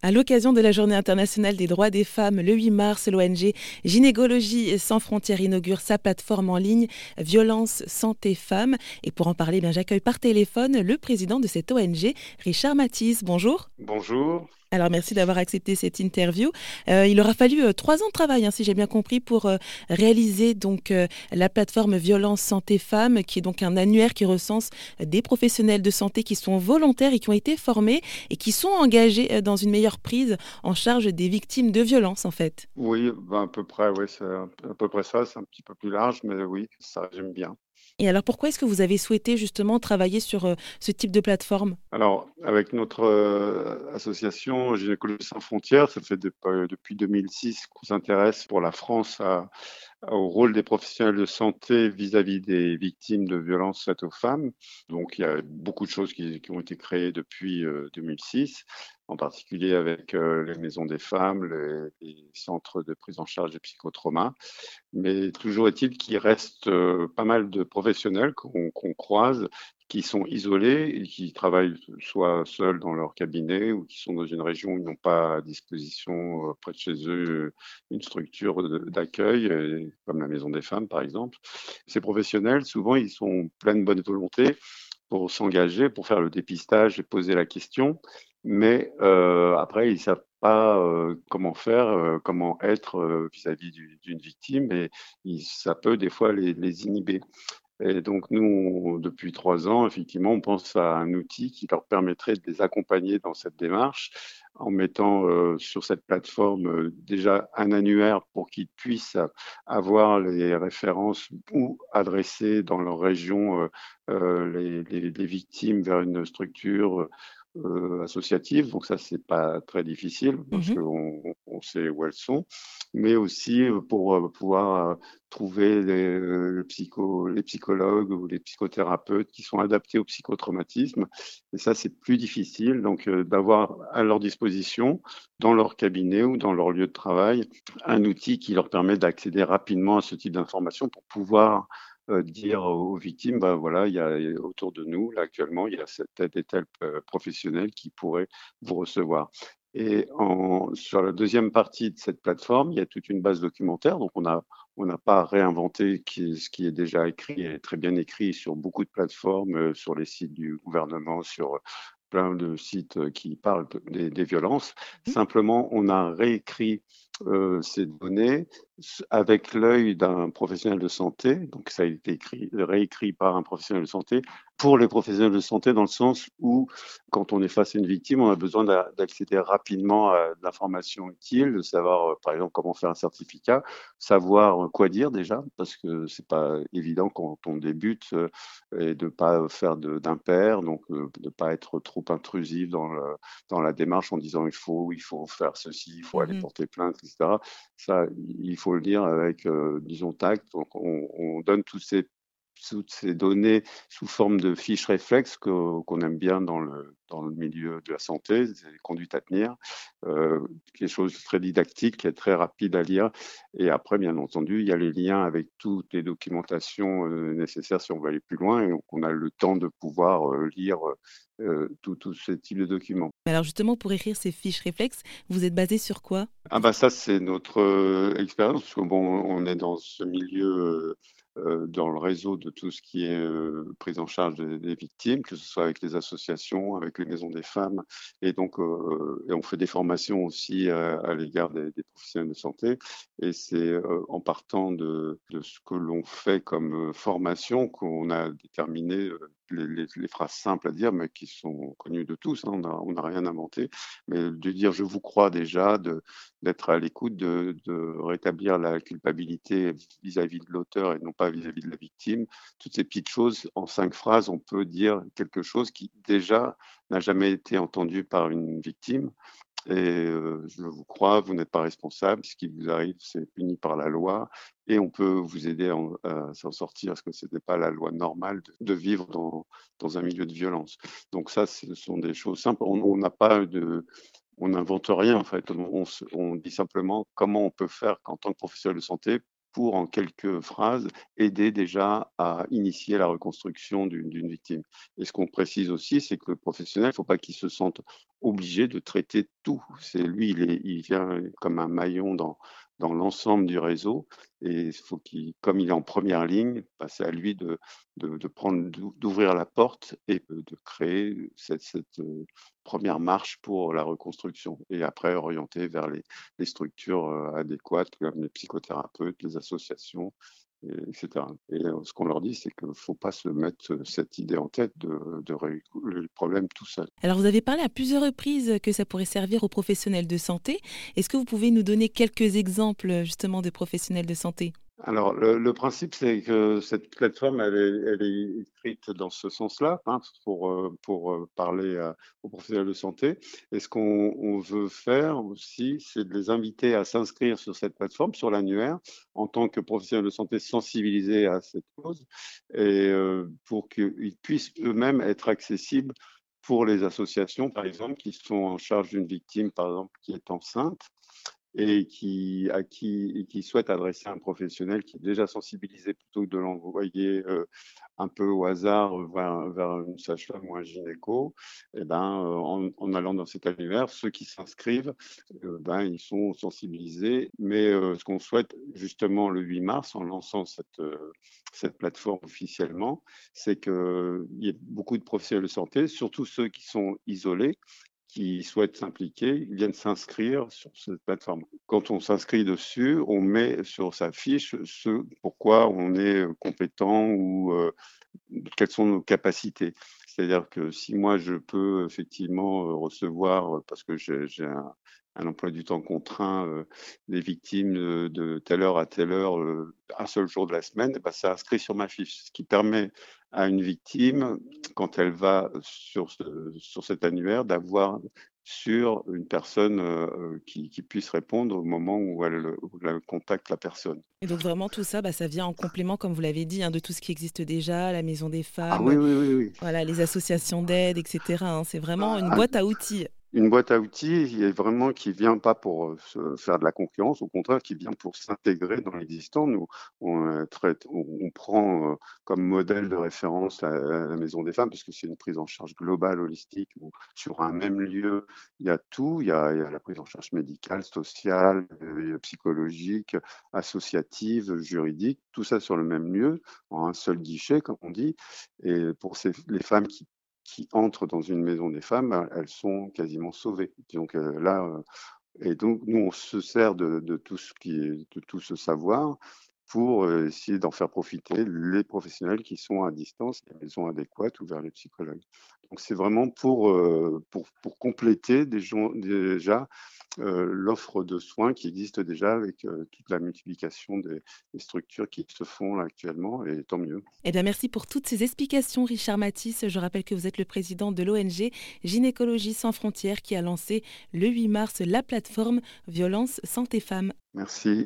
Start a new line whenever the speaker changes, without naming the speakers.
À l'occasion de la Journée internationale des droits des femmes, le 8 mars, l'ONG Gynécologie sans frontières inaugure sa plateforme en ligne Violence Santé Femmes. Et pour en parler, bien, j'accueille par téléphone le président de cette ONG, Richard Matisse. Bonjour.
Bonjour.
Alors merci d'avoir accepté cette interview. Euh, il aura fallu euh, trois ans de travail, hein, si j'ai bien compris, pour euh, réaliser donc la plateforme Violence Santé Femmes, qui est donc un annuaire qui recense des professionnels de santé qui sont volontaires et qui ont été formés et qui sont engagés dans une meilleure prise en charge des victimes de violences, en fait.
Oui, ben, à peu près, oui, à peu près ça. C'est un petit peu plus large, mais oui, ça j'aime bien.
Et alors pourquoi est-ce que vous avez souhaité justement travailler sur euh, ce type de plateforme?
Alors avec notre euh, association Gynécologie sans frontières, ça fait euh, depuis 2006 qu'on s'intéresse pour la France au rôle des professionnels de santé vis-à-vis des victimes de violences faites aux femmes. Donc il y a beaucoup de choses qui, ont été créées depuis 2006 en particulier avec les maisons des femmes, les, centres de prise en charge des psychotraumas. Mais toujours est-il qu'il reste pas mal de professionnels qu'on croise qui sont isolés et qui travaillent soit seuls dans leur cabinet ou qui sont dans une région où ils n'ont pas à disposition près de chez eux une structure d'accueil, comme la Maison des Femmes par exemple. Ces professionnels, souvent, ils sont pleins de bonne volonté pour s'engager, pour faire le dépistage et poser la question, mais euh, après, ils ne savent pas euh, comment faire, euh, comment être vis-à-vis d'une victime, et ça peut des fois les, inhiber. Et donc, nous, depuis trois ans, effectivement, on pense à un outil qui leur permettrait de les accompagner dans cette démarche en mettant sur cette plateforme déjà un annuaire pour qu'ils puissent avoir les références ou adresser dans leur région les, victimes vers une structure euh, associatives, donc ça c'est pas très difficile parce mmh qu'on on sait où elles sont, mais aussi euh, pour euh, pouvoir trouver les, psycho, les psychologues ou les psychothérapeutes qui sont adaptés au psychotraumatisme. Et ça c'est plus difficile, donc d'avoir à leur disposition dans leur cabinet ou dans leur lieu de travail un outil qui leur permet d'accéder rapidement à ce type d'informations pour pouvoir dire aux victimes, bah, voilà, il y a autour de nous, là actuellement, il y a tel et tel euh, professionnel qui pourrait vous recevoir. Et en, sur la deuxième partie de cette plateforme, il y a toute une base documentaire. Donc, on n'a on pas réinventé qui, ce qui est déjà écrit et très bien écrit sur beaucoup de plateformes, euh, sur les sites du gouvernement, sur plein de sites qui parlent des, des violences. Mmh. Simplement, on a réécrit euh, ces données avec l'œil d'un professionnel de santé. Donc, ça a été écrit, réécrit par un professionnel de santé pour les professionnels de santé dans le sens où, quand on est face à une victime, on a besoin d'accéder rapidement à l'information utile, de savoir, euh, par exemple, comment faire un certificat, savoir quoi dire déjà, parce que c'est pas évident quand on débute euh, et de pas faire d'impair, donc euh, de pas être trop intrusif dans, le, dans la démarche en disant il faut, il faut faire ceci, il faut aller mmh porter plainte, etc. Ça, il faut le dire avec, disons, tact. Donc, on, on donne tous ces toutes ces données sous forme de fiches réflexes qu'on aime bien dans le, dans le milieu de la santé, des conduites à tenir, euh, quelque chose de très didactique, qui est très rapide à lire. Et après, bien entendu, il y a les liens avec toutes les documentations euh, nécessaires si on veut aller plus loin, et on a le temps de pouvoir euh, lire euh, tous tout ce type de documents.
Alors justement, pour écrire ces fiches réflexes, vous êtes basé sur quoi?
Ah bah ça, c'est notre expérience, parce que bon, on est dans ce milieu euh, dans le réseau de tout ce qui est euh, prise en charge des, victimes, que ce soit avec les associations, avec les maisons des femmes, et donc euh, on fait des formations aussi à l'égard des, professionnels de santé. Et c'est en partant de ce que l'on fait comme formation qu'on a déterminé les, phrases simples à dire, mais qui sont connues de tous. Hein, on n'a rien inventé, mais de dire je vous crois déjà, d'être à l'écoute, de, de, rétablir la culpabilité vis-à-vis de l'auteur et non pas vis-à-vis de la victime. Toutes ces petites choses, en cinq phrases, on peut dire quelque chose qui déjà n'a jamais été entendu par une victime. Et euh, je vous crois, vous n'êtes pas responsable. Ce qui vous arrive, c'est puni par la loi. Et on peut vous aider à, s'en sortir, parce que ce n'était pas la loi normale de, vivre dans, dans, un milieu de violence. Donc ça, ce sont des choses simples. On n'invente rien, en fait. On, dit simplement comment on peut faire en tant que professionnel de santé pour, en quelques phrases, aider déjà à initier la reconstruction d'une victime. Et ce qu'on précise aussi, c'est que le professionnel, il ne faut pas qu'il se sente obligé de traiter tout. C'est lui, il vient comme un maillon dans, dans l'ensemble du réseau. Et il faut qu'il, comme il est en première ligne, c'est à lui de, de, prendre, d'ouvrir la porte et de créer cette, cette, euh, première marche pour la reconstruction. Et après, orienter vers les, les structures euh, adéquates, comme les psychothérapeutes, les associations, etc. Et euh, ce qu'on leur dit, c'est qu'il ne faut pas se mettre euh, cette idée en tête de, de le problème tout seul.
Alors, vous avez parlé à plusieurs reprises que ça pourrait servir aux professionnels de santé. Est-ce que vous pouvez nous donner quelques exemples justement de professionnels de santé?
Alors, le, principe, c'est que cette plateforme, elle est, écrite dans ce sens-là, hein, pour, euh, euh, parler aux professionnels de santé. Et ce qu'on veut faire aussi, c'est de les inviter à s'inscrire sur cette plateforme, sur l'annuaire, en tant que professionnels de santé sensibilisés à cette cause, et euh, pour qu'ils puissent eux-mêmes être accessibles pour les associations, par exemple, qui sont en charge d'une victime, par exemple, qui est enceinte et qui, à qui, qui souhaite adresser un professionnel qui est déjà sensibilisé plutôt que de l'envoyer euh, un peu au hasard vers, vers une sage-femme ou un gynéco, et eh ben, euh, en, allant dans cet annuaire, ceux qui s'inscrivent, euh, ben, ils sont sensibilisés. Mais ce qu'on souhaite justement le 8 mars, en lançant cette, cette plateforme officiellement, c'est qu'il y ait beaucoup de professionnels de santé, surtout ceux qui sont isolés, qui souhaitent s'impliquer, viennent s'inscrire sur cette plateforme. Quand on s'inscrit dessus, on met sur sa fiche ce pourquoi on est compétent ou euh, quelles sont nos capacités. C'est-à-dire que si moi je peux effectivement recevoir, parce que j'ai un, un emploi du temps contraint, euh, des victimes de, telle heure à telle heure, euh, un seul jour de la semaine, bah, c'est inscrit sur ma fiche, ce qui permet à une victime, quand elle va sur, sur cet annuaire, d'avoir sur une personne euh, qui, puisse répondre au moment où elle, contacte la personne.
Et donc vraiment tout ça, bah, ça vient en complément, comme vous l'avez dit, hein, de tout ce qui existe déjà, la maison des
ah
femmes,
oui, oui, oui,
voilà, les associations d'aide, etc. Hein. c'est vraiment une ah, boîte à outils
une boîte à outils est vraiment qui vient pas pour euh, faire de la concurrence, au contraire, qui vient pour s'intégrer dans l'existant. Nous, on, euh, traite, on, prend euh, comme modèle de référence la, Maison des Femmes, parce que c'est une prise en charge globale, holistique, sur un même lieu, il y a tout. Il y a, il y a la prise en charge médicale, sociale, psychologique, associative, juridique, tout ça sur le même lieu, en un seul guichet, comme on dit. Et pour ces, les femmes qui qui entrent dans une maison des femmes, ben, elles sont quasiment sauvées. Donc euh, là, euh, et donc nous, on se sert de, tout ce qui est, de tout ce savoir pour euh, essayer d'en faire profiter les professionnels qui sont à distance, les maisons adéquates ou vers les psychologues. Donc c'est vraiment pour, pour, pour compléter des gens, déjà euh, l'offre de soins qui existe déjà avec euh, toute la multiplication des, structures qui se font là, actuellement, et tant mieux.
Eh bien, merci pour toutes ces explications, Richard Matisse. Je rappelle que vous êtes le président de l'ONG Gynécologie sans frontières qui a lancé le 8 mars la plateforme Violence Santé Femmes.
Merci.